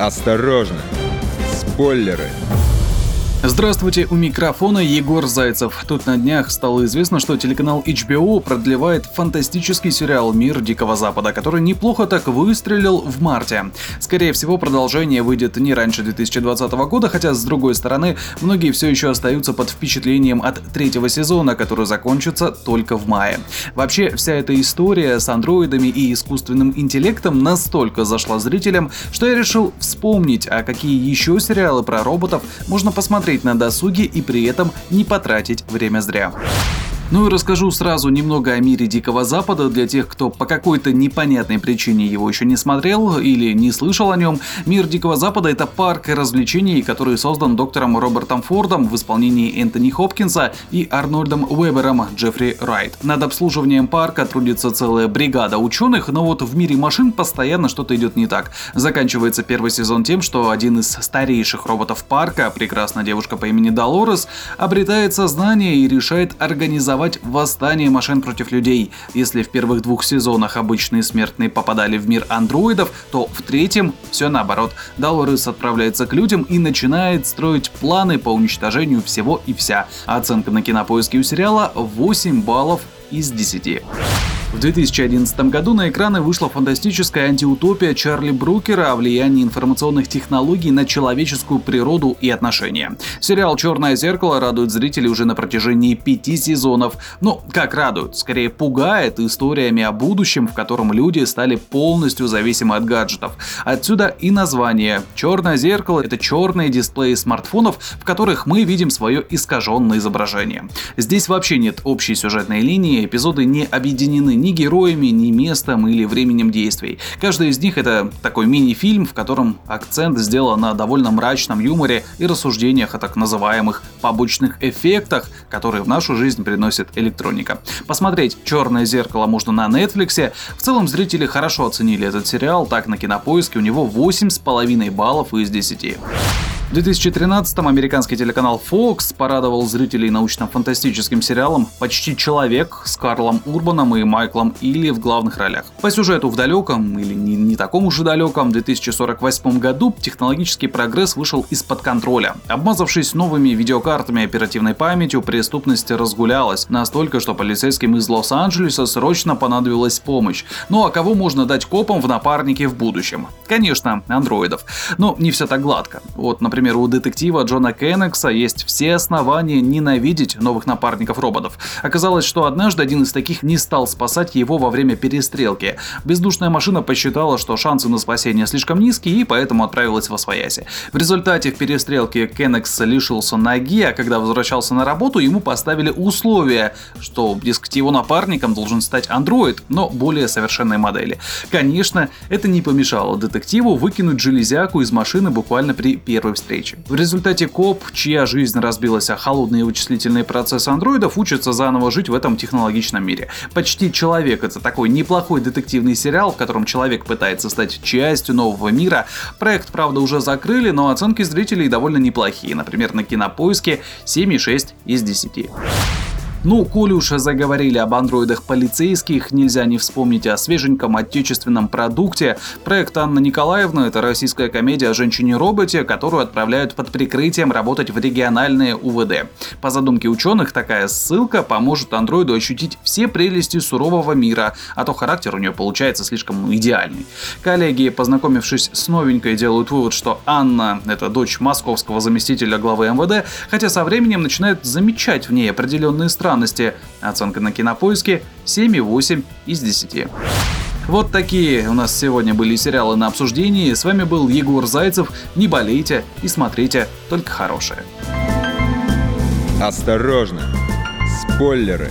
Осторожно! Спойлеры! Здравствуйте, у микрофона Егор Зайцев. Тут на днях стало известно, что телеканал HBO продлевает фантастический сериал «Мир Дикого Запада», который неплохо так выстрелил в марте. Скорее всего, продолжение выйдет не раньше 2020 года, хотя, с другой стороны, многие все еще остаются под впечатлением от третьего сезона, который закончится только в мае. Вообще, вся эта история с андроидами и искусственным интеллектом настолько зашла зрителям, что я решил вспомнить, а какие еще сериалы про роботов можно посмотреть на досуге и при этом не потратить время зря. Ну и расскажу сразу немного о мире Дикого Запада для тех, кто по какой-то непонятной причине его еще не смотрел или не слышал о нем. Мир Дикого Запада это парк развлечений, который создан доктором Робертом Фордом в исполнении Энтони Хопкинса и Арнольдом Уэбером Джеффри Райт. Над обслуживанием парка трудится целая бригада ученых, но вот в мире машин постоянно что-то идет не так. Заканчивается первый сезон тем, что один из старейших роботов парка, прекрасная девушка по имени Долорес, обретает сознание и решает организовать организовать восстание машин против людей. Если в первых двух сезонах обычные смертные попадали в мир андроидов, то в третьем все наоборот. Долорес отправляется к людям и начинает строить планы по уничтожению всего и вся. Оценка на кинопоиске у сериала 8 баллов из 10. В 2011 году на экраны вышла фантастическая антиутопия Чарли Брукера о влиянии информационных технологий на человеческую природу и отношения. Сериал «Черное зеркало» радует зрителей уже на протяжении пяти сезонов. Ну, как радует, скорее пугает историями о будущем, в котором люди стали полностью зависимы от гаджетов. Отсюда и название. «Черное зеркало» — это черные дисплеи смартфонов, в которых мы видим свое искаженное изображение. Здесь вообще нет общей сюжетной линии, эпизоды не объединены ни героями, ни местом или временем действий. Каждый из них это такой мини-фильм, в котором акцент сделан на довольно мрачном юморе и рассуждениях о так называемых побочных эффектах, которые в нашу жизнь приносит электроника. Посмотреть «Черное зеркало» можно на Netflix. В целом зрители хорошо оценили этот сериал, так на кинопоиске у него 8,5 баллов из 10. В 2013-м американский телеканал Fox порадовал зрителей научно-фантастическим сериалом «Почти человек» с Карлом Урбаном и Майклом Илли в главных ролях. По сюжету в далеком, или не, не таком уж и далеком, 2048 году технологический прогресс вышел из-под контроля. Обмазавшись новыми видеокартами и оперативной памятью, преступность разгулялась настолько, что полицейским из Лос-Анджелеса срочно понадобилась помощь. Ну а кого можно дать копам в напарнике в будущем? Конечно, андроидов. Но не все так гладко. Вот, например, Например, у детектива Джона Кеннекса есть все основания ненавидеть новых напарников роботов. Оказалось, что однажды один из таких не стал спасать его во время перестрелки. Бездушная машина посчитала, что шансы на спасение слишком низкие и поэтому отправилась во свояси. В результате в перестрелке Кеннекс лишился ноги, а когда возвращался на работу, ему поставили условие, что, дескать, его напарником должен стать андроид, но более совершенной модели. Конечно, это не помешало детективу выкинуть железяку из машины буквально при первой встрече встречи. В результате коп, чья жизнь разбилась о холодные вычислительные процессы андроидов, учится заново жить в этом технологичном мире. Почти человек это такой неплохой детективный сериал, в котором человек пытается стать частью нового мира. Проект, правда, уже закрыли, но оценки зрителей довольно неплохие. Например, на кинопоиске 7,6 из 10. Ну, коли уж заговорили об андроидах полицейских, нельзя не вспомнить о свеженьком отечественном продукте. Проект Анна Николаевна – это российская комедия о женщине-роботе, которую отправляют под прикрытием работать в региональные УВД. По задумке ученых, такая ссылка поможет андроиду ощутить все прелести сурового мира, а то характер у нее получается слишком идеальный. Коллеги, познакомившись с новенькой, делают вывод, что Анна – это дочь московского заместителя главы МВД, хотя со временем начинают замечать в ней определенные страны странности. Оценка на кинопоиске 7,8 из 10. Вот такие у нас сегодня были сериалы на обсуждении. С вами был Егор Зайцев. Не болейте и смотрите только хорошее. Осторожно! Спойлеры!